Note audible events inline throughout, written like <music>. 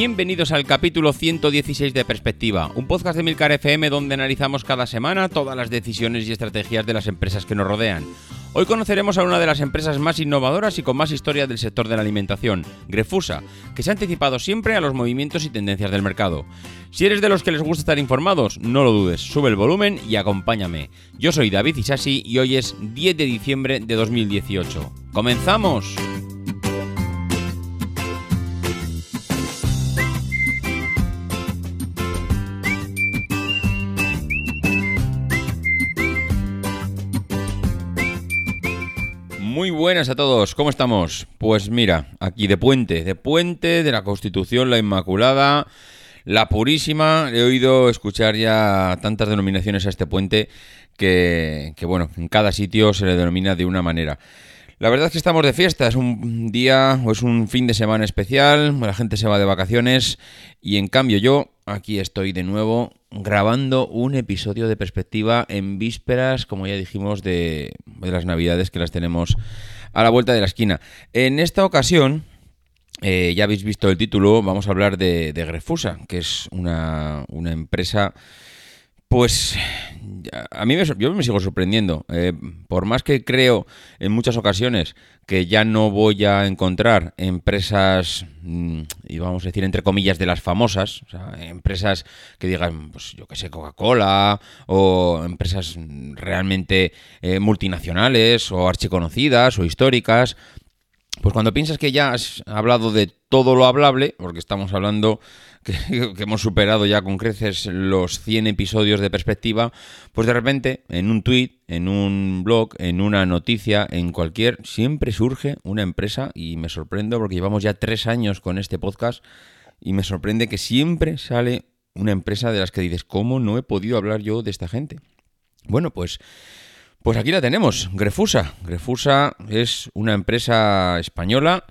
Bienvenidos al capítulo 116 de Perspectiva, un podcast de Milcar FM donde analizamos cada semana todas las decisiones y estrategias de las empresas que nos rodean. Hoy conoceremos a una de las empresas más innovadoras y con más historia del sector de la alimentación, Grefusa, que se ha anticipado siempre a los movimientos y tendencias del mercado. Si eres de los que les gusta estar informados, no lo dudes, sube el volumen y acompáñame. Yo soy David Isasi y hoy es 10 de diciembre de 2018. ¡Comenzamos! Muy buenas a todos, ¿cómo estamos? Pues mira, aquí de puente, de puente de la Constitución, la Inmaculada, la Purísima. He oído escuchar ya tantas denominaciones a este puente que, bueno, en cada sitio se le denomina de una manera. La verdad es que estamos de fiesta, es un día o es un fin de semana especial, la gente se va de vacaciones y en cambio yo aquí estoy de nuevo grabando un episodio de perspectiva en vísperas, como ya dijimos, de, las navidades que las tenemos a la vuelta de la esquina. En esta ocasión, eh, ya habéis visto el título, vamos a hablar de, de Grefusa, que es una empresa pues a mí me, yo me sigo sorprendiendo. Eh, por más que creo en muchas ocasiones que ya no voy a encontrar empresas, mm, y vamos a decir entre comillas, de las famosas, empresas que digan, pues yo que sé, Coca-Cola, o empresas realmente eh, multinacionales, o archiconocidas, o históricas, pues cuando piensas que ya has hablado de todo lo hablable, porque estamos hablando <laughs> que, hemos superado ya con creces los 100 episodios de perspectiva, pues de repente en un tweet, en un blog, en una noticia, en cualquier, siempre surge una empresa y me sorprendo porque llevamos ya tres años con este podcast y me sorprende que siempre sale una empresa de las que dices, ¿cómo no he podido hablar yo de esta gente? Bueno, pues pues aquí la tenemos, Grefusa. Grefusa es una empresa española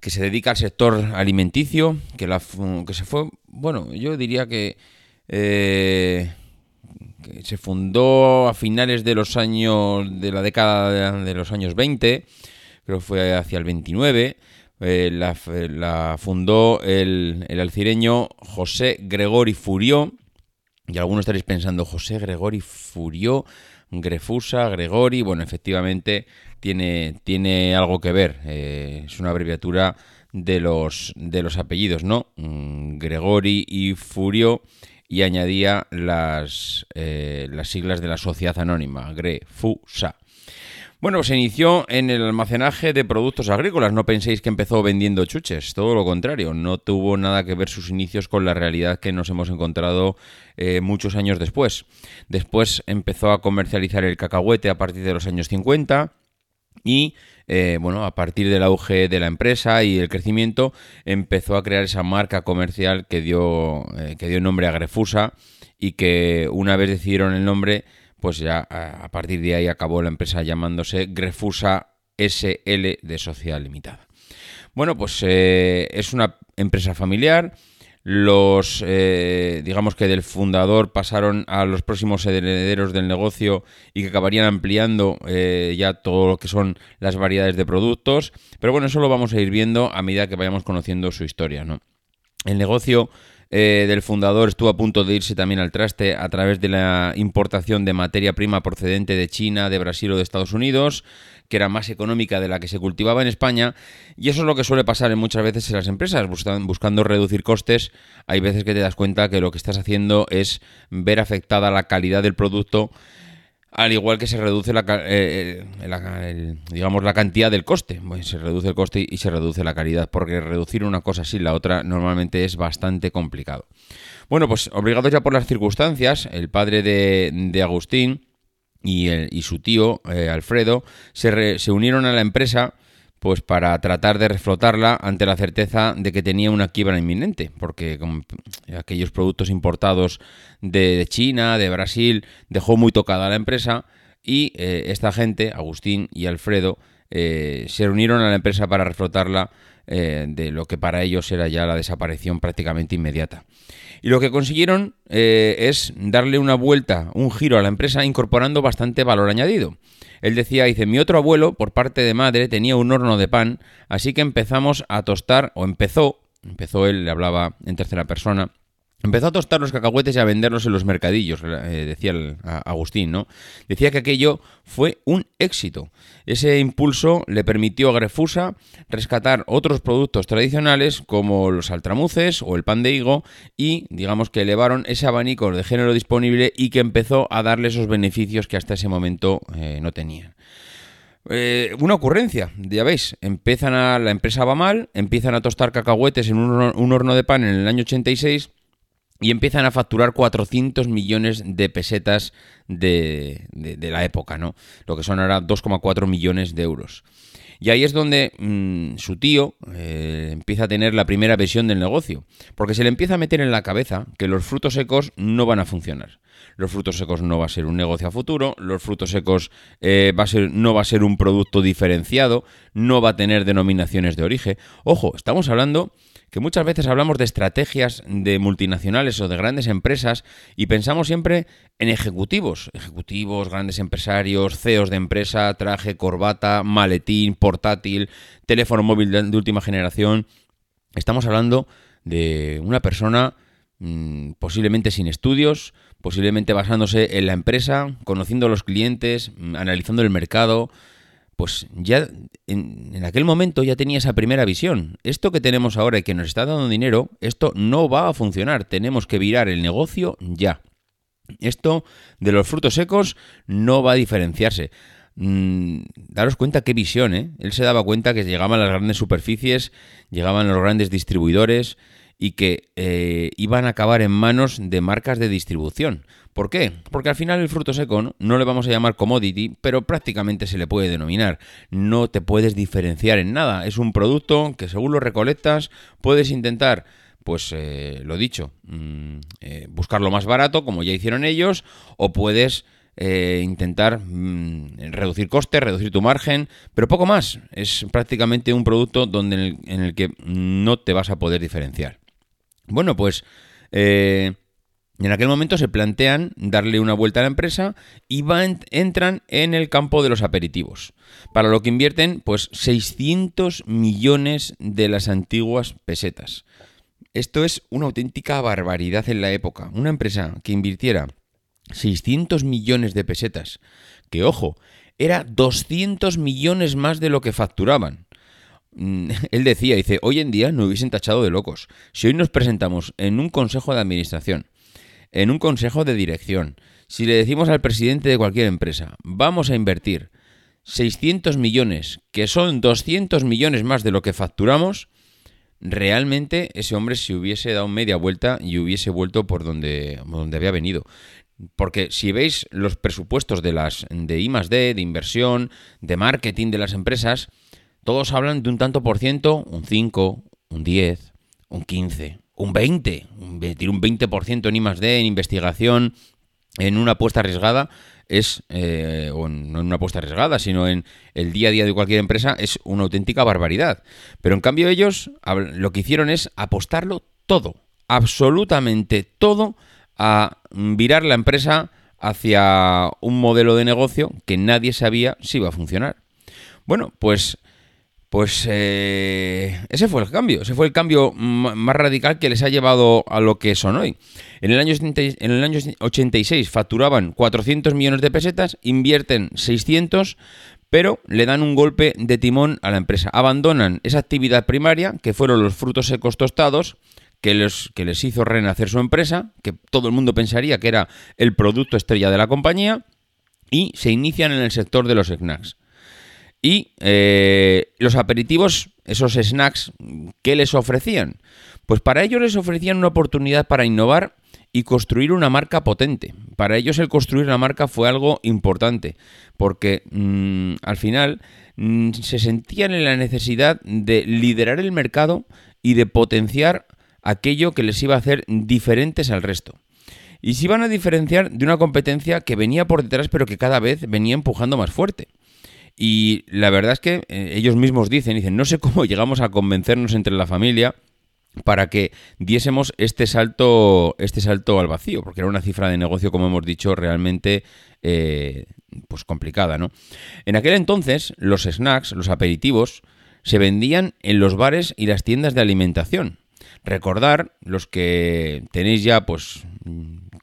que se dedica al sector alimenticio, que, la, que se fue, bueno, yo diría que, eh, que, se fundó a finales de los años, de la década de los años 20, creo que fue hacia el 29. Eh, la, fundó el, el alcireño José Gregori Furió. Y algunos estaréis pensando, José Gregori Furió, Grefusa, Gregori, bueno, efectivamente tiene, tiene algo que ver, eh, es una abreviatura de los, de los apellidos, ¿no? Mm, Gregori y Furio y añadía las, eh, las siglas de la sociedad anónima, Grefusa. Bueno, se inició en el almacenaje de productos agrícolas. No penséis que empezó vendiendo chuches, todo lo contrario. No tuvo nada que ver sus inicios con la realidad que nos hemos encontrado eh, muchos años después. Después empezó a comercializar el cacahuete a partir de los años 50 y eh, bueno, a partir del auge de la empresa y el crecimiento, empezó a crear esa marca comercial que dio, eh, que dio nombre a Grefusa y que una vez decidieron el nombre, pues ya a partir de ahí acabó la empresa llamándose Grefusa SL de Sociedad Limitada. Bueno, pues eh, es una empresa familiar, los, eh, digamos que del fundador pasaron a los próximos herederos del negocio y que acabarían ampliando eh, ya todo lo que son las variedades de productos. Pero bueno, eso lo vamos a ir viendo a medida que vayamos conociendo su historia, ¿no? El negocio eh, del fundador estuvo a punto de irse también al traste a través de la importación de materia prima procedente de China, de Brasil o de Estados Unidos, que era más económica de la que se cultivaba en España, y eso es lo que suele pasar muchas veces en las empresas, buscando reducir costes, hay veces que te das cuenta que lo que estás haciendo es ver afectada la calidad del producto al igual que se reduce la, eh, eh, digamos la cantidad del coste, pues se reduce el coste y se reduce la calidad, porque reducir una cosa sin la otra normalmente es bastante complicado. Bueno, pues obligados ya por las circunstancias, el padre de, Agustín y, y, su tío, eh, Alfredo, se, se unieron a la empresa pues para tratar de reflotarla ante la certeza de que tenía una quiebra inminente, porque aquellos productos importados de, China, de Brasil, dejó muy tocada la empresa y eh, esta gente, Agustín y Alfredo, eh, se unieron a la empresa para reflotarla eh, de lo que para ellos era ya la desaparición prácticamente inmediata. Y lo que consiguieron es darle una vuelta, un giro a la empresa incorporando bastante valor añadido. Él decía, dice, mi otro abuelo, por parte de madre, tenía un horno de pan, así que empezamos a tostar, o empezó, empezó él, le hablaba en tercera persona, Empezó a tostar los cacahuetes y a venderlos en los mercadillos, eh, decía Agustín, ¿no? Decía que aquello fue un éxito. Ese impulso le permitió a Grefusa rescatar otros productos tradicionales como los altramuces o el pan de higo y, digamos, que elevaron ese abanico de género disponible y que empezó a darle esos beneficios que hasta ese momento eh, no tenían. Eh, una ocurrencia, ya veis, empiezan a, la empresa va mal, empiezan a tostar cacahuetes en un, un horno de pan en el año 86 y empiezan a facturar 400 millones de pesetas de, la época, ¿no? Lo que son ahora 2,4 millones de euros. Y ahí es donde mm, su tío eh, empieza a tener la primera visión del negocio, porque se le empieza a meter en la cabeza que los frutos secos no van a funcionar. Los frutos secos no va a ser un negocio a futuro, los frutos secos eh, va a ser, no va a ser un producto diferenciado, no va a tener denominaciones de origen. Ojo, estamos hablando que muchas veces hablamos de estrategias de multinacionales o de grandes empresas y pensamos siempre en ejecutivos, ejecutivos, grandes empresarios, CEOs de empresa, traje, corbata, maletín, portátil, teléfono móvil de, última generación. Estamos hablando de una persona mm, posiblemente sin estudios, posiblemente basándose en la empresa, conociendo a los clientes, mm, analizando el mercado, pues ya en, aquel momento ya tenía esa primera visión. Esto que tenemos ahora y que nos está dando dinero, esto no va a funcionar. Tenemos que virar el negocio ya. Esto de los frutos secos no va a diferenciarse. Mm, daros cuenta qué visión, ¿eh? Él se daba cuenta que llegaban las grandes superficies, llegaban los grandes distribuidores y que eh, iban a acabar en manos de marcas de distribución. ¿Por qué? Porque al final el fruto seco ¿no? le vamos a llamar commodity, pero prácticamente se le puede denominar. No te puedes diferenciar en nada. Es un producto que según lo recolectas puedes intentar pues eh, lo dicho, mm, eh, buscar lo más barato, como ya hicieron ellos, o puedes intentar mm, reducir costes, reducir tu margen, pero poco más. Es prácticamente un producto donde en el, que no te vas a poder diferenciar. Bueno, pues en aquel momento se plantean darle una vuelta a la empresa y van, entran en el campo de los aperitivos, para lo que invierten pues 600 millones de las antiguas pesetas. Esto es una auténtica barbaridad en la época. Una empresa que invirtiera 600 millones de pesetas, que ojo, era 200 millones más de lo que facturaban. Mm, <laughs> él decía, dice, hoy en día no hubiesen tachado de locos. Si hoy nos presentamos en un consejo de administración, en un consejo de dirección, si le decimos al presidente de cualquier empresa, vamos a invertir 600 millones, que son 200 millones más de lo que facturamos, realmente ese hombre se hubiese dado media vuelta y hubiese vuelto por donde, donde había venido. Porque si veis los presupuestos de las de I D, de inversión, de marketing de las empresas, todos hablan de un tanto por ciento, un 5, un 10, un 15, un 20, invertir un 20% en I D, en investigación, en una apuesta arriesgada, es, eh, o no en una apuesta arriesgada, sino en el día a día de cualquier empresa, es una auténtica barbaridad. Pero en cambio ellos lo que hicieron es apostarlo todo, absolutamente todo a virar la empresa hacia un modelo de negocio que nadie sabía si iba a funcionar. Bueno, pues, pues eh, ese fue el cambio, ese fue el cambio más radical que les ha llevado a lo que son hoy. En el año, en el año 86 facturaban 400 millones de pesetas, invierten 600, pero le dan un golpe de timón a la empresa. Abandonan esa actividad primaria, que fueron los frutos secos tostados, que les, que les hizo renacer su empresa, que todo el mundo pensaría que era el producto estrella de la compañía, y se inician en el sector de los snacks. Y eh, los aperitivos, esos snacks, ¿qué les ofrecían? Pues para ellos les ofrecían una oportunidad para innovar y construir una marca potente. Para ellos el construir una marca fue algo importante, porque mm, al final mm, se sentían en la necesidad de liderar el mercado y de potenciar aquello que les iba a hacer diferentes al resto. Y se iban a diferenciar de una competencia que venía por detrás pero que cada vez venía empujando más fuerte. Y la verdad es que eh, ellos mismos dicen, dicen, no sé cómo <laughs> llegamos a convencernos entre la familia para que diésemos este salto, este salto al vacío, porque era una cifra de negocio, como hemos dicho, realmente eh, pues complicada, ¿no? En aquel entonces, los snacks, los aperitivos, se vendían en los bares y las tiendas de alimentación. Recordar, los que tenéis ya pues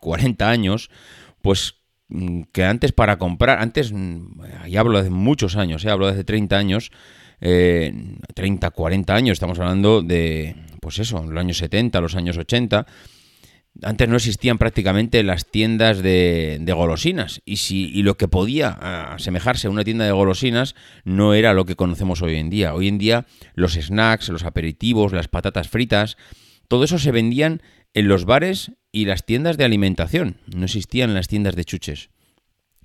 40 años, pues que antes para comprar, antes, ya hablo de muchos años, ¿eh? hablo de hace 30 años, 30, 40 años, estamos hablando de, pues eso, los años 70, los años 80, antes no existían prácticamente las tiendas de, golosinas y, si, y lo que podía asemejarse a una tienda de golosinas no era lo que conocemos hoy en día. Hoy en día los snacks, los aperitivos, las patatas fritas, todo eso se vendían en los bares y las tiendas de alimentación. No existían las tiendas de chuches.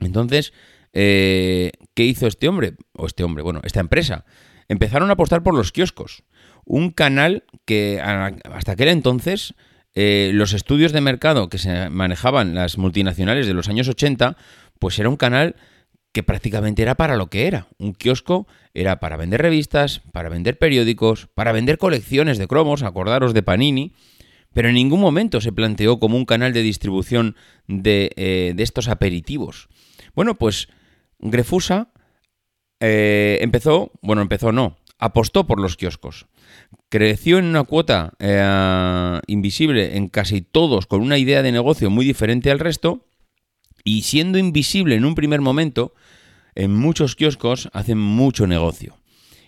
Entonces, eh, ¿qué hizo este hombre? O este hombre, bueno, esta empresa. Empezaron a apostar por los kioscos un canal que hasta aquel entonces eh, los estudios de mercado que se manejaban las multinacionales de los años 80, pues era un canal que prácticamente era para lo que era. Un kiosco era para vender revistas, para vender periódicos, para vender colecciones de cromos, acordaros de Panini, pero en ningún momento se planteó como un canal de distribución de, eh, estos aperitivos. Bueno, pues Grefusa eh, empezó, bueno, empezó no, apostó por los kioscos. Creció en una cuota eh, invisible en casi todos con una idea de negocio muy diferente al resto y siendo invisible en un primer momento, en muchos kioscos hacen mucho negocio.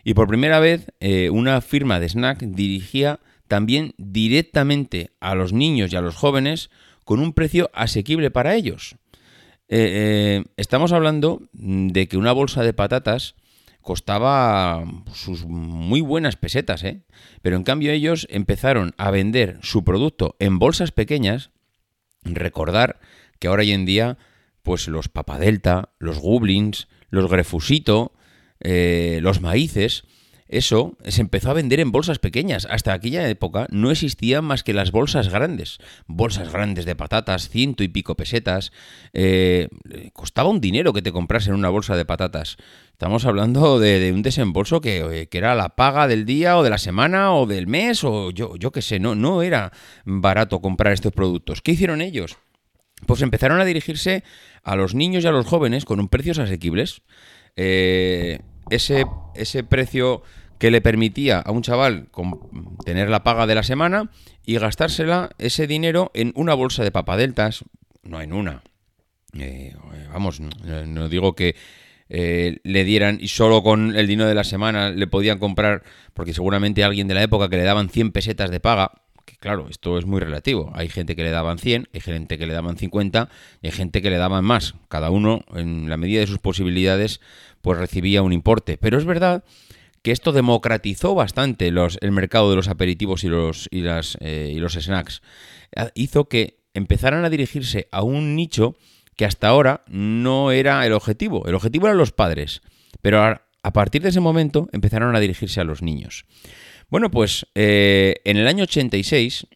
Y por primera vez una firma de snack dirigía también directamente a los niños y a los jóvenes con un precio asequible para ellos. Eh, estamos hablando de que una bolsa de patatas costaba sus muy buenas pesetas, ¿eh? Pero en cambio ellos empezaron a vender su producto en bolsas pequeñas. Recordar que ahora hoy en día, pues los papadelta, los goblins, los grefusito, eh, los maíces, eso se empezó a vender en bolsas pequeñas. Hasta aquella época no existían más que las bolsas grandes. Bolsas grandes de patatas, ciento y pico pesetas. Eh, costaba un dinero que te comprasen una bolsa de patatas. Estamos hablando de, un desembolso que, que, era la paga del día o de la semana o del mes o yo, yo qué sé, no, no era barato comprar estos productos. ¿Qué hicieron ellos? Pues empezaron a dirigirse a los niños y a los jóvenes con un precios asequibles. Eh, ese, ese precio que le permitía a un chaval tener la paga de la semana y gastársela ese dinero en una bolsa de papadeltas, no en una. Eh, vamos, no, digo que eh, le dieran y solo con el dinero de la semana le podían comprar, porque seguramente alguien de la época que le daban 100 pesetas de paga, que claro, esto es muy relativo. Hay gente que le daban 100, hay gente que le daban 50 y hay gente que le daban más. Cada uno, en la medida de sus posibilidades, pues recibía un importe. Pero es verdad que esto democratizó bastante el mercado de los aperitivos y los, y, las, eh, y los snacks. Hizo que empezaran a dirigirse a un nicho que hasta ahora no era el objetivo. El objetivo eran los padres. Pero a, partir de ese momento empezaron a dirigirse a los niños. Bueno, pues eh, en el año 86,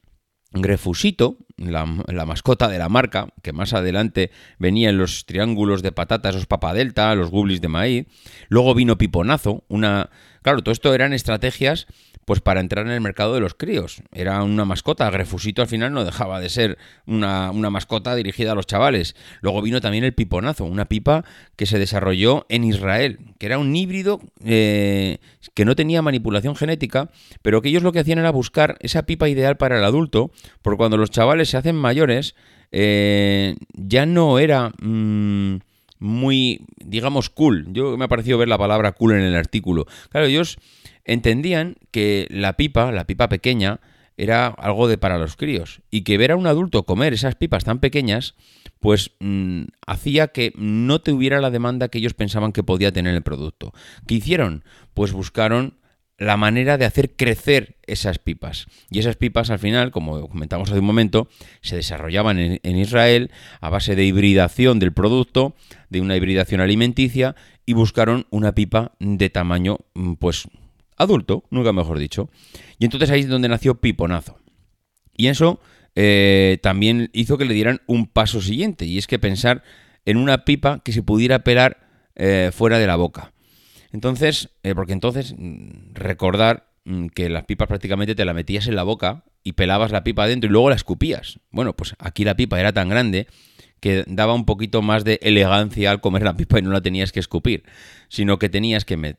Grefusito, la, mascota de la marca, que más adelante venía en los triángulos de patata, esos papadelta, los gublis de maíz. Luego vino Piponazo, una... Claro, todo esto eran estrategias pues para entrar en el mercado de los críos. Era una mascota, Grefusito al final no dejaba de ser una, mascota dirigida a los chavales. Luego vino también el piponazo, una pipa que se desarrolló en Israel, que era un híbrido eh, que no tenía manipulación genética, pero que ellos lo que hacían era buscar esa pipa ideal para el adulto, porque cuando los chavales se hacen mayores, eh, ya no era... Mm, muy, digamos, cool. Yo me ha parecido ver la palabra cool en el artículo. Claro, ellos entendían que la pipa, la pipa pequeña, era algo de para los críos y que ver a un adulto comer esas pipas tan pequeñas pues mm, hacía que no tuviera la demanda que ellos pensaban que podía tener el producto. ¿Qué hicieron? Pues buscaron la manera de hacer crecer esas pipas. Y esas pipas al final, como comentamos hace un momento, se desarrollaban en, Israel a base de hibridación del producto, de una hibridación alimenticia, y buscaron una pipa de tamaño, mm, pues, adulto, nunca mejor dicho. Y entonces ahí es donde nació Piponazo. Y eso eh, también hizo que le dieran un paso siguiente, y es que pensar en una pipa que se pudiera pelar eh, fuera de la boca. Entonces, eh, porque entonces mm, recordar mm, que las pipas prácticamente te la metías en la boca y pelabas la pipa adentro y luego la escupías. Bueno, pues aquí la pipa era tan grande que daba un poquito más de elegancia al comer la pipa y no la tenías que escupir, sino que tenías que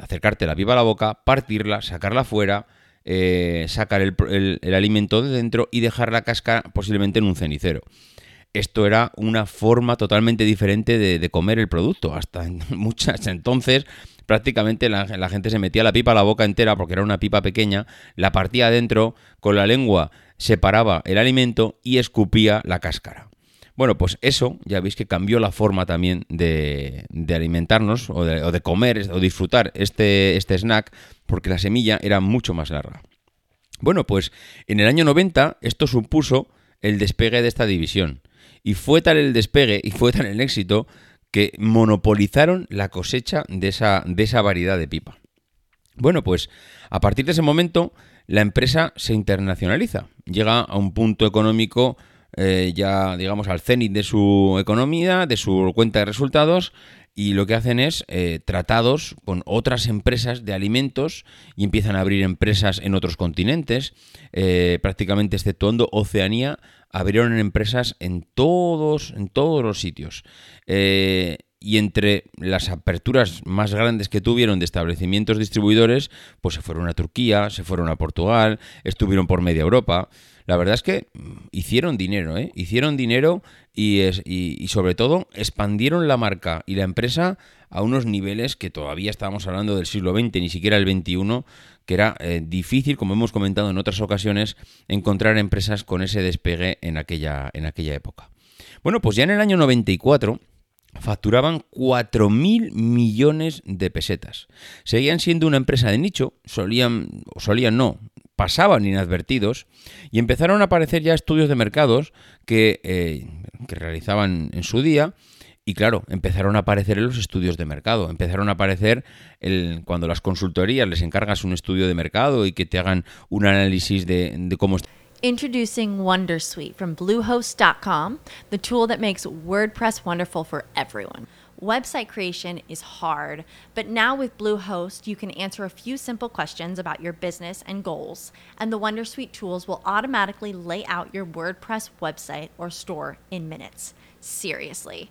acercarte la pipa a la boca, partirla, sacarla fuera, eh, sacar el, el, alimento de dentro y dejar la casca posiblemente en un cenicero esto era una forma totalmente diferente de, comer el producto. Hasta <laughs> muchas entonces prácticamente la, gente se metía la pipa a la boca entera porque era una pipa pequeña, la partía adentro, con la lengua separaba el alimento y escupía la cáscara. Bueno, pues eso ya veis que cambió la forma también de, alimentarnos o de, comer o disfrutar este, este snack porque la semilla era mucho más larga. Bueno, pues en el año 90 esto supuso el despegue de esta división. Y fue tal el despegue y fue tal el éxito que monopolizaron la cosecha de esa, de esa variedad de pipa. Bueno, pues a partir de ese momento la empresa se internacionaliza, llega a un punto económico eh, ya, digamos, al cenit de su economía, de su cuenta de resultados, y lo que hacen es eh, tratados con otras empresas de alimentos y empiezan a abrir empresas en otros continentes, eh, prácticamente exceptuando Oceanía, abrieron empresas en todos, en todos los sitios. Eh, y entre las aperturas más grandes que tuvieron de establecimientos distribuidores, pues se fueron a Turquía, se fueron a Portugal, estuvieron por media Europa. La verdad es que mm, hicieron dinero, ¿eh? Hicieron dinero y, y, sobre todo expandieron la marca y la empresa a unos niveles que todavía estábamos hablando del siglo XX, ni siquiera el XXI, que era eh, difícil, como hemos comentado en otras ocasiones, encontrar empresas con ese despegue en aquella, en aquella época. Bueno, pues ya en el año 94 facturaban 4.000 millones de pesetas. Seguían siendo una empresa de nicho, solían, solían no, pasaban inadvertidos y empezaron a aparecer ya estudios de mercados que, eh, que realizaban en su día y claro, empezaron a aparecer en los estudios de mercado, empezaron a aparecer el, cuando las consultorías les encargas un estudio de mercado y que te hagan un análisis de, de cómo está. Introducing Wondersuite from Bluehost.com, the tool that makes WordPress wonderful for everyone. Website creation is hard, but now with Bluehost, you can answer a few simple questions about your business and goals, and the Wondersuite tools will automatically lay out your WordPress website or store in minutes. Seriously.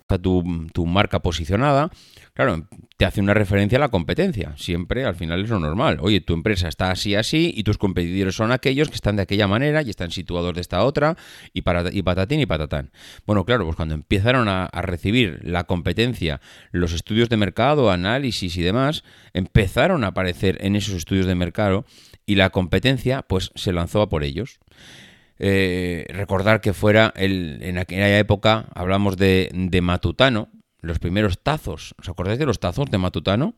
Tu, marca posicionada, claro, te hace una referencia a la competencia. Siempre al final es lo normal. Oye, tu empresa está así, así, y tus competidores son aquellos que están de aquella manera y están situados de esta otra, y, patatín y patatán. Bueno, claro, pues cuando empezaron a, recibir la competencia, los estudios de mercado, análisis y demás, empezaron a aparecer en esos estudios de mercado y la competencia, pues se lanzó a por ellos. Eh, recordar que fuera el, en aquella época hablamos de, Matutano, los primeros tazos. ¿Os acordáis de los tazos de Matutano?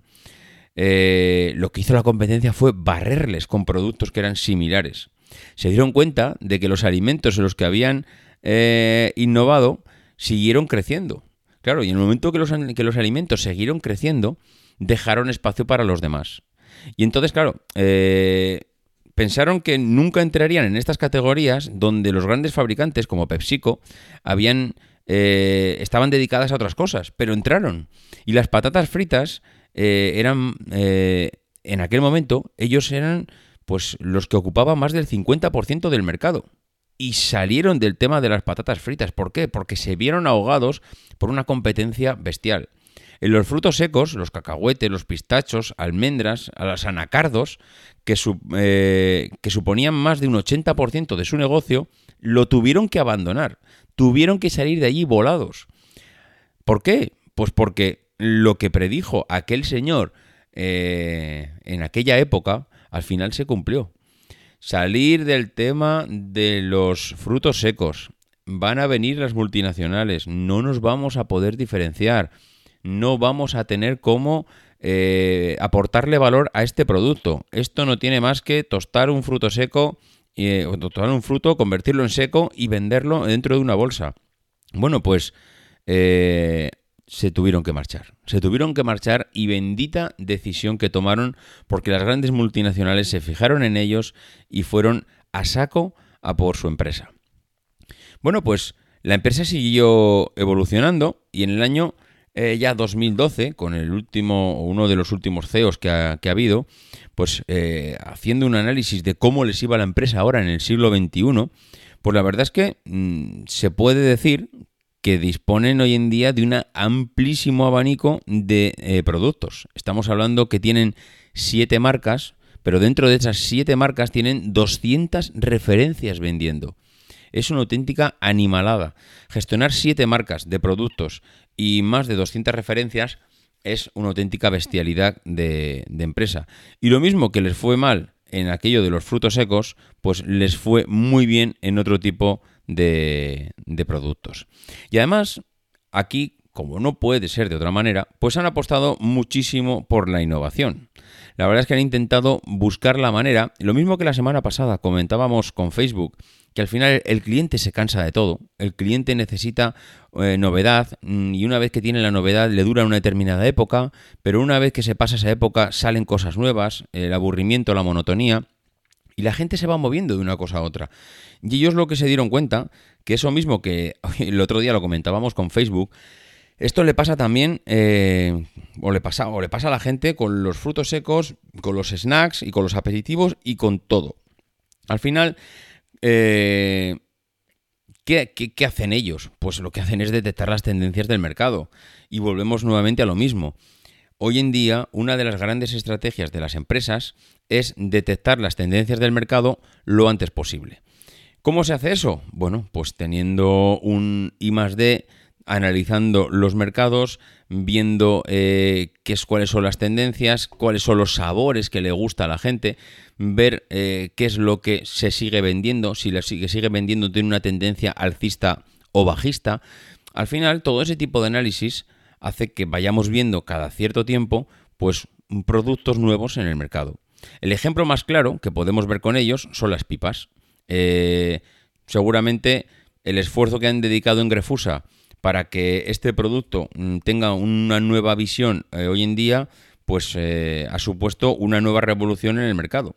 Eh, lo que hizo la competencia fue barrerles con productos que eran similares. Se dieron cuenta de que los alimentos en los que habían eh, innovado siguieron creciendo. Claro, y en el momento que los, que los alimentos siguieron creciendo, dejaron espacio para los demás. Y entonces, claro, eh, pensaron que nunca entrarían en estas categorías donde los grandes fabricantes como PepsiCo habían eh, estaban dedicadas a otras cosas, pero entraron. Y las patatas fritas eh, eran, eh, en aquel momento, ellos eran pues los que ocupaban más del 50% del mercado. Y salieron del tema de las patatas fritas. ¿Por qué? Porque se vieron ahogados por una competencia bestial. En los frutos secos, los cacahuetes, los pistachos, almendras, a los anacardos, que, que suponían más de un 80% de su negocio, lo tuvieron que abandonar tuvieron que salir de allí volados. ¿Por qué? Pues porque lo que predijo aquel señor eh, en aquella época, al final se cumplió. Salir del tema de los frutos secos. Van a venir las multinacionales, no nos vamos a poder diferenciar, no vamos a tener cómo eh, aportarle valor a este producto. Esto no tiene más que tostar un fruto seco eh, tomar un fruto, convertirlo en seco y venderlo dentro de una bolsa. Bueno, pues eh, se tuvieron que marchar. Se tuvieron que marchar y bendita decisión que tomaron porque las grandes multinacionales se fijaron en ellos y fueron a saco a por su empresa. Bueno, pues la empresa siguió evolucionando y en el año eh, ya 2012, con el último, uno de los últimos CEOs que ha, que ha habido, pues eh, haciendo un análisis de cómo les iba la empresa ahora en el siglo XXI, pues la verdad es que mm, se puede decir que disponen hoy en día de un amplísimo abanico de eh, productos. Estamos hablando que tienen siete marcas, pero dentro de esas siete marcas tienen 200 referencias vendiendo. Es una auténtica animalada. Gestionar siete marcas de productos y más de 200 referencias es una auténtica bestialidad de, empresa. Y lo mismo que les fue mal en aquello de los frutos secos, pues les fue muy bien en otro tipo de, de productos. Y además, aquí, como no puede ser de otra manera, pues han apostado muchísimo por la innovación. La verdad es que han intentado buscar la manera, lo mismo que la semana pasada comentábamos con Facebook, que al final el cliente se cansa de todo, el cliente necesita eh, novedad mm, y una vez que tiene la novedad le dura una determinada época, pero una vez que se pasa esa época salen cosas nuevas, el aburrimiento, la monotonía, y la gente se va moviendo de una cosa a otra. Y ellos lo que se dieron cuenta, que eso mismo que <laughs> el otro día lo comentábamos con Facebook, esto le pasa también, eh, o, le pasa, o le pasa a la gente con los frutos secos, con los snacks y con los aperitivos y con todo. Al final, eh, ¿qué, hacen ellos? Pues lo que hacen es detectar las tendencias del mercado. Y volvemos nuevamente a lo mismo. Hoy en día, una de las grandes estrategias de las empresas es detectar las tendencias del mercado lo antes posible. ¿Cómo se hace eso? Bueno, pues teniendo un I D analizando los mercados, viendo eh, qué es, cuáles son las tendencias, cuáles son los sabores que le gusta a la gente, ver eh, qué es lo que se sigue vendiendo, si la sigue, sigue vendiendo tiene una tendencia alcista o bajista. Al final, todo ese tipo de análisis hace que vayamos viendo cada cierto tiempo pues productos nuevos en el mercado. El ejemplo más claro que podemos ver con ellos son las pipas. Eh, seguramente el esfuerzo que han dedicado en Grefusa para que este producto mm, tenga una nueva visión eh, hoy en día, pues ha supuesto una nueva revolución en el mercado.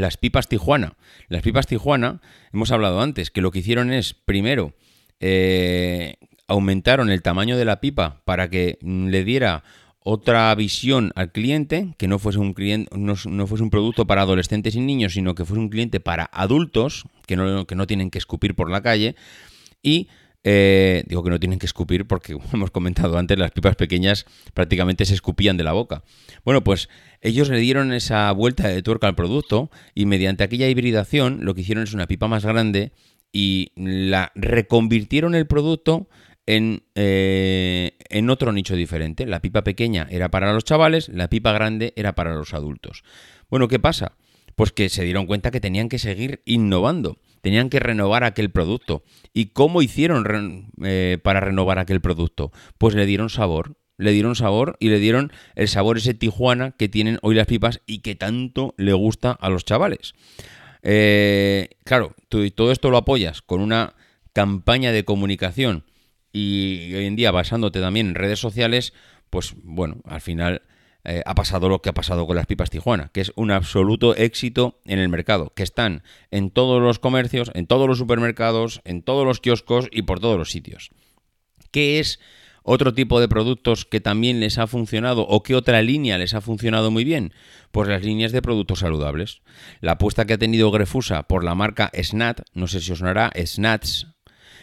Las pipas Tijuana. Las pipas Tijuana, hemos hablado antes, que lo que hicieron es, primero, eh, aumentaron el tamaño de la pipa para que mm, le diera otra visión al cliente, que no fuese un cliente, no, fuese un producto para adolescentes y niños, sino que fuese un cliente para adultos, que no, que no tienen que escupir por la calle, y Eh, digo que no tienen que escupir porque, <laughs> como hemos comentado antes, las pipas pequeñas prácticamente se escupían de la boca. Bueno, pues ellos le dieron esa vuelta de tuerca al producto y mediante aquella hibridación lo que hicieron es una pipa más grande y la reconvirtieron el producto en, eh, en, otro nicho diferente. La pipa pequeña era para los chavales, la pipa grande era para los adultos. Bueno, ¿qué pasa? Pues que se dieron cuenta que tenían que seguir innovando, tenían que renovar aquel producto. ¿Y cómo hicieron eh, para renovar aquel producto? Pues le dieron sabor, le dieron sabor y le dieron el sabor ese Tijuana que tienen hoy las pipas y que tanto le gusta a los chavales. Eh, claro, tú, todo esto lo apoyas con una campaña de comunicación y hoy en día basándote también en redes sociales, pues bueno, al final eh, ha pasado lo que ha pasado con las pipas Tijuana, que es un absoluto éxito en el mercado, que están en todos los comercios, en todos los supermercados, en todos los kioscos y por todos los sitios. ¿Qué es otro tipo de productos que también les ha funcionado o qué otra línea les ha funcionado muy bien? Pues las líneas de productos saludables. La apuesta que ha tenido Grefusa por la marca Snat, no sé si os sonará, Snats,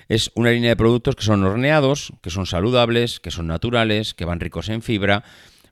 es una línea de productos que son horneados, que son saludables, que son naturales, que van ricos en fibra,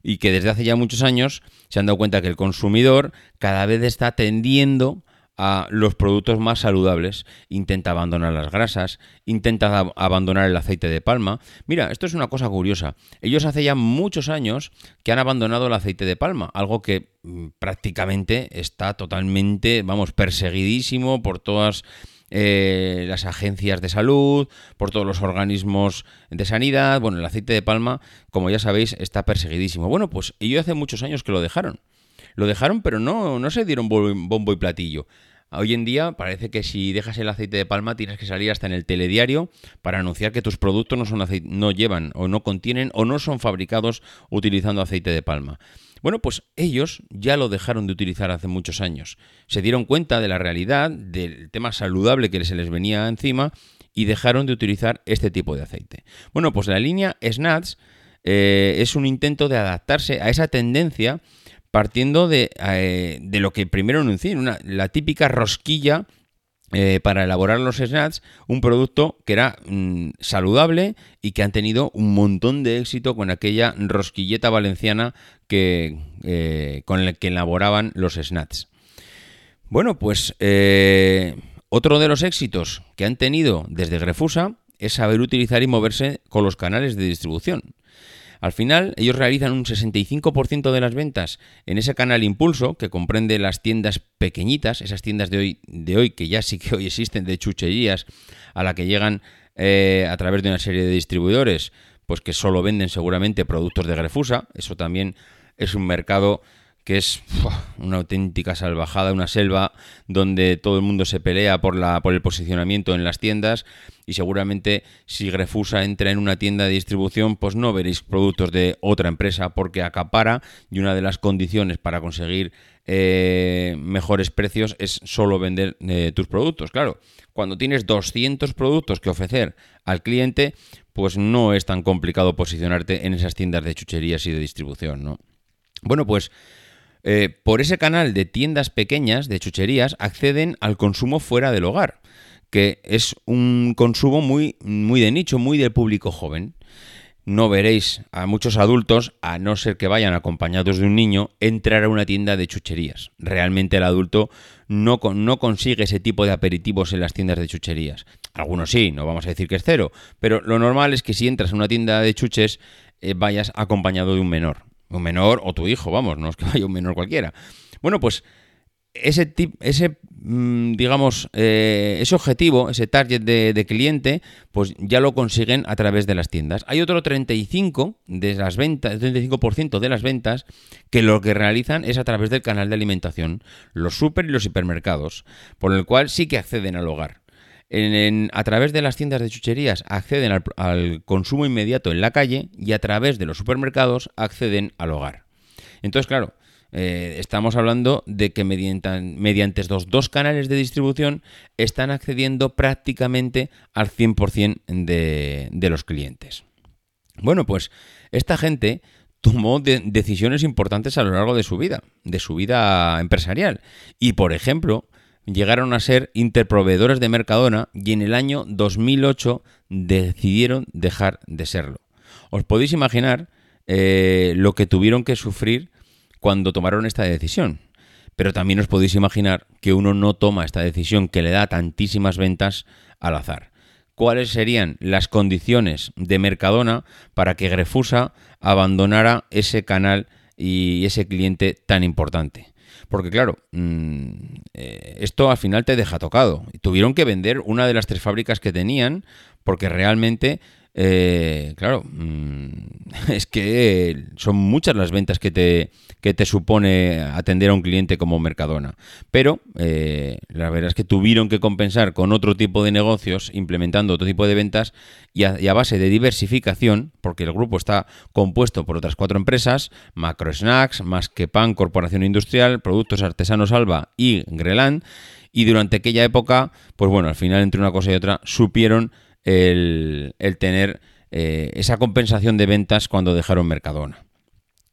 y que desde hace ya muchos años se han dado cuenta que el consumidor cada vez está tendiendo a los productos más saludables, intenta abandonar las grasas, intenta abandonar el aceite de palma. Mira, esto es una cosa curiosa. Ellos hace ya muchos años que han abandonado el aceite de palma, algo que mm, prácticamente está totalmente, vamos, perseguidísimo por todas eh, las agencias de salud, por todos los organismos de sanidad. Bueno, el aceite de palma, como ya sabéis, está perseguidísimo. Bueno, pues ellos hace muchos años que lo dejaron. Lo dejaron, pero no, no se dieron bombo y platillo. Hoy en día parece que si dejas el aceite de palma tienes que salir hasta en el telediario para anunciar que tus productos no, son no llevan o no contienen o no son fabricados utilizando aceite de palma. Bueno, pues ellos ya lo dejaron de utilizar hace muchos años. Se dieron cuenta de la realidad, del tema saludable que se les venía encima y dejaron de utilizar este tipo de aceite. Bueno, pues la línea Snats eh, es un intento de adaptarse a esa tendencia partiendo de, eh, lo que primero anuncié, una, la típica rosquilla eh, para elaborar los snacks un producto que era mm, saludable y que han tenido un montón de éxito con aquella rosquilleta valenciana que, eh, con la que elaboraban los snacks. Bueno, pues eh, otro de los éxitos que han tenido desde Grefusa es saber utilizar y moverse con los canales de distribución. Al final, ellos realizan un 65% de las ventas en ese canal Impulso, que comprende las tiendas pequeñitas, esas tiendas de hoy, de hoy que ya sí que hoy existen, de chucherías, a la que llegan eh, a través de una serie de distribuidores, pues que solo venden seguramente productos de Grefusa. Eso también es un mercado que es una auténtica salvajada, una selva donde todo el mundo se pelea por, la, por el posicionamiento en las tiendas y seguramente si Grefusa entra en una tienda de distribución pues no veréis productos de otra empresa porque acapara y una de las condiciones para conseguir eh, mejores precios es solo vender eh, tus productos. Claro, cuando tienes 200 productos que ofrecer al cliente pues no es tan complicado posicionarte en esas tiendas de chucherías y de distribución, ¿no? Bueno, pues eh, por ese canal de tiendas pequeñas, de chucherías, acceden al consumo fuera del hogar, que es un consumo muy, muy de nicho, muy del público joven. No veréis a muchos adultos, a no ser que vayan acompañados de un niño, entrar a una tienda de chucherías. Realmente el adulto no, no consigue ese tipo de aperitivos en las tiendas de chucherías. Algunos sí, no vamos a decir que es cero, pero lo normal es que si entras a una tienda de chuches eh, vayas acompañado de un menor un menor o tu hijo, vamos, no es que <laughs> vaya un menor cualquiera. Bueno, pues ese, tip, ese mm, digamos, eh, ese objetivo, ese target de, cliente, pues ya lo consiguen a través de las tiendas. Hay otro 35 de las ventas, 35% de las ventas que lo que realizan es a través del canal de alimentación, los super y los hipermercados, por el cual sí que acceden al hogar a través de las tiendas de chucherías acceden al, consumo inmediato en la calle y a través de los supermercados acceden al hogar. Entonces, claro, eh, estamos hablando de que mediante, mediante estos dos canales de distribución están accediendo prácticamente al 100% de, de los clientes. Bueno, pues esta gente tomó decisiones importantes a lo largo de su vida, de su vida empresarial. Y, por ejemplo, llegaron a ser interproveedores de Mercadona y en el año 2008 decidieron dejar de serlo. Os podéis imaginar eh, lo que tuvieron que sufrir cuando tomaron esta decisión. Pero también os podéis imaginar que uno no toma esta decisión que le da tantísimas ventas al azar. ¿Cuáles serían las condiciones de Mercadona para que Grefusa abandonara ese canal y ese cliente tan importante? Porque claro, mm, eh, esto al final te deja tocado. Tuvieron que vender una de las tres fábricas que tenían porque realmente eh, claro, mm, <laughs> es que son muchas las ventas que te, que te supone atender a un cliente como Mercadona. Pero eh, la verdad es que tuvieron que compensar con otro tipo de negocios, implementando otro tipo de ventas y a, base de diversificación, porque el grupo está compuesto por otras cuatro empresas, Macro Snacks, Más que Pan, Corporación Industrial, Productos Artesanos Alba y Greland. Y durante aquella época, pues bueno, al final entre una cosa y otra supieron el, tener eh, esa compensación de ventas cuando dejaron Mercadona.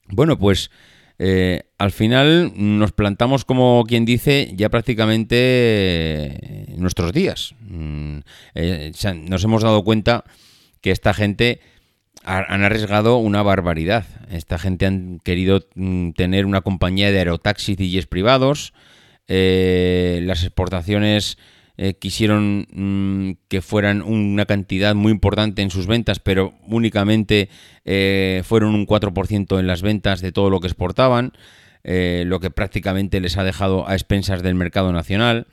Bueno, pues eh, al final nos plantamos, como quien dice, ya prácticamente en nuestros días. Mm, eh, nos hemos dado cuenta que esta gente han arriesgado una barbaridad. Esta gente han querido mm, tener una compañía de aerotaxis y privados. las exportaciones eh, quisieron mm, que fueran una cantidad muy importante en sus ventas, pero únicamente eh, fueron un 4% en las ventas de todo lo que exportaban, eh, lo que prácticamente les ha dejado a expensas del mercado nacional.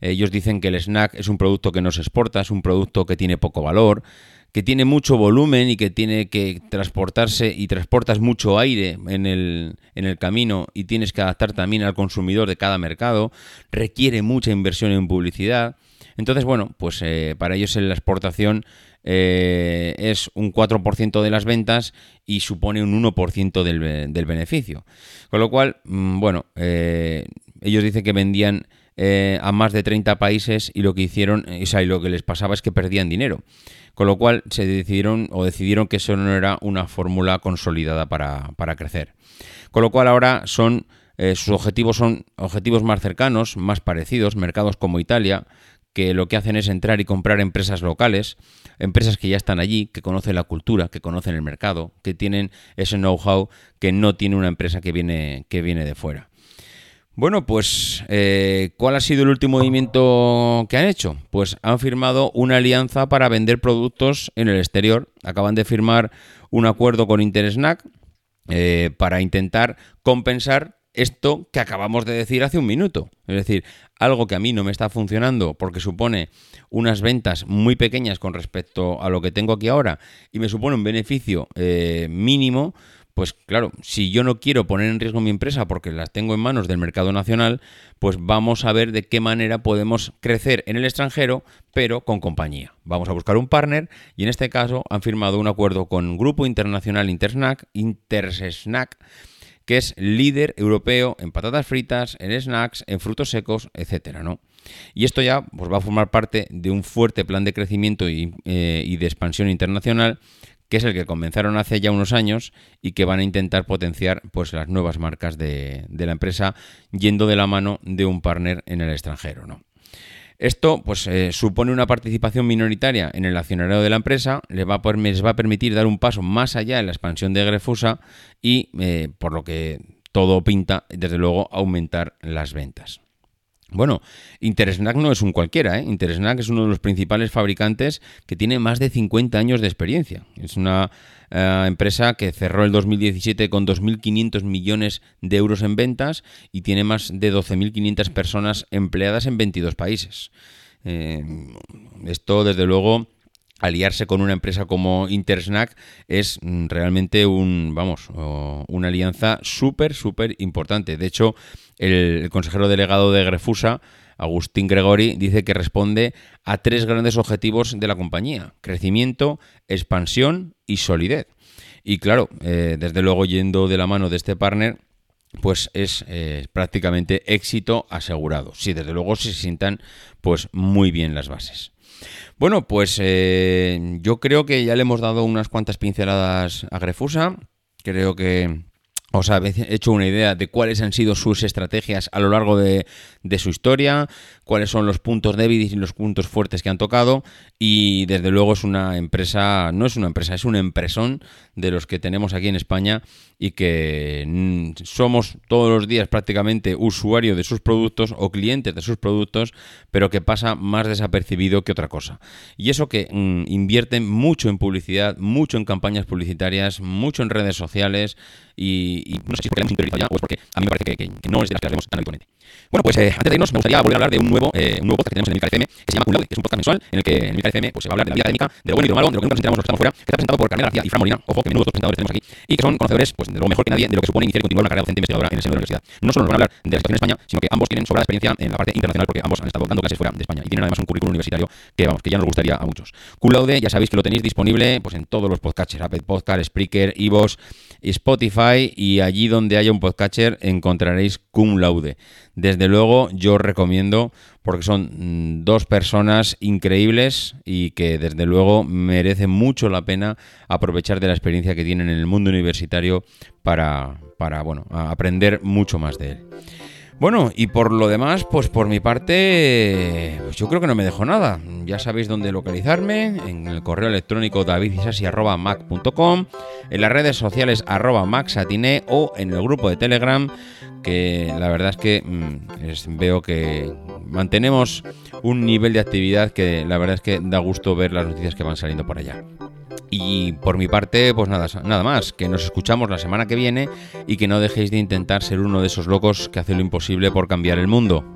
Ellos dicen que el snack es un producto que no se exporta, es un producto que tiene poco valor que tiene mucho volumen y que tiene que transportarse y transportas mucho aire en el, en el camino y tienes que adaptar también al consumidor de cada mercado, requiere mucha inversión en publicidad. Entonces, bueno, pues eh, para ellos la exportación eh, es un 4% de las ventas y supone un 1% del, del, beneficio. Con lo cual, mm, bueno, eh, ellos dicen que vendían a más de 30 países y lo que hicieron, o sea, y lo que les pasaba es que perdían dinero. Con lo cual se decidieron o decidieron que eso no era una fórmula consolidada para, crecer. Con lo cual ahora son eh, sus objetivos son objetivos más cercanos, más parecidos, mercados como Italia, que lo que hacen es entrar y comprar empresas locales, empresas que ya están allí, que conocen la cultura, que conocen el mercado, que tienen ese know-how que no tiene una empresa que viene, que viene de fuera. Bueno, pues, eh, ¿cuál ha sido el último movimiento que han hecho? Pues han firmado una alianza para vender productos en el exterior. Acaban de firmar un acuerdo con Intersnack eh, para intentar compensar esto que acabamos de decir hace un minuto. Es decir, algo que a mí no me está funcionando porque supone unas ventas muy pequeñas con respecto a lo que tengo aquí ahora y me supone un beneficio eh, mínimo pues claro, si yo no quiero poner en riesgo mi empresa porque las tengo en manos del mercado nacional, pues vamos a ver de qué manera podemos crecer en el extranjero, pero con compañía. Vamos a buscar un partner y en este caso han firmado un acuerdo con Grupo Internacional Intersnack, Intersnack, que es líder europeo en patatas fritas, en snacks, en frutos secos, etcétera, ¿no? Y esto ya pues, va a formar parte de un fuerte plan de crecimiento y, eh, y de expansión internacional que es el que comenzaron hace ya unos años y que van a intentar potenciar pues, las nuevas marcas de, la empresa yendo de la mano de un partner en el extranjero. ¿no? Esto pues, eh, supone una participación minoritaria en el accionario de la empresa, les va, a, les va a permitir dar un paso más allá en la expansión de Grefusa y, eh, por lo que todo pinta, desde luego, aumentar las ventas. Bueno, Intersnack no es un cualquiera, ¿eh? Intersnack es uno de los principales fabricantes que tiene más de 50 años de experiencia. Es una eh, empresa que cerró el 2017 con 2.500 millones de euros en ventas y tiene más de 12.500 personas empleadas en 22 países. Eh, esto, desde luego, aliarse con una empresa como Intersnack es mm, realmente un, vamos, una alianza súper, súper importante. De hecho, el, consejero delegado de Grefusa, Agustín Gregori, dice que responde a tres grandes objetivos de la compañía, crecimiento, expansión y solidez. Y claro, eh, desde luego yendo de la mano de este partner, pues es eh, prácticamente éxito asegurado. Sí, desde luego se sientan pues muy bien las bases. Bueno, pues eh, yo creo que ya le hemos dado unas cuantas pinceladas a Grefusa. Creo que os ha hecho una idea de cuáles han sido sus estrategias a lo largo de, su historia, cuáles son los puntos débiles y los puntos fuertes que han tocado y desde luego es una empresa, no es una empresa, es un empresón de los que tenemos aquí en España y que mm, somos todos los días prácticamente usuarios de sus productos o clientes de sus productos, pero que pasa más desapercibido que otra cosa. Y eso que mm, invierten mucho en publicidad, mucho en campañas publicitarias, mucho en redes sociales y, no sé si es porque hemos interiorizado ya o porque a mí me parece que, no es de las que hacemos tan habitualmente. Bueno, pues eh, antes de irnos me gustaría volver a hablar de un nuevo, eh, un nuevo podcast que tenemos en el FM que se llama Cum que es un podcast mensual en el que en el FM pues, se va a hablar de la vida académica, de lo y de lo malo, de lo que nunca nos enteramos los que estamos fuera, que está presentado por Carmela García y Fran Molina, ojo, que menudo dos presentadores tenemos aquí, y que son conocedores pues, de lo mejor que nadie de lo que supone iniciar y continuar una carrera docente investigadora en el de la universidad. No solo nos van a hablar de la situación en España, sino que ambos tienen sobrada experiencia en la parte internacional porque ambos han estado dando clases fuera de España y tienen además un currículum universitario que vamos, que ya nos gustaría a muchos. Cum ya sabéis que lo tenéis disponible pues en todos los podcasts, Apple Podcast, Spreaker, Evox, Spotify y allí donde haya un podcatcher encontraréis Cum Laude. Desde luego yo os recomiendo porque son mm, dos personas increíbles y que desde luego merece mucho la pena aprovechar de la experiencia que tienen en el mundo universitario para, para bueno, aprender mucho más de él. Bueno, y por lo demás, pues por mi parte, pues yo creo que no me dejo nada. Ya sabéis dónde localizarme, en el correo electrónico davidisasi.mac.com, en las redes sociales arroba maxatine o en el grupo de Telegram, que la verdad es que mm, veo que mantenemos un nivel de actividad que la verdad es que da gusto ver las noticias que van saliendo por allá. Y por mi parte, pues nada, nada más, que nos escuchamos la semana que viene y que no dejéis de intentar ser uno de esos locos que hace lo imposible por cambiar el mundo.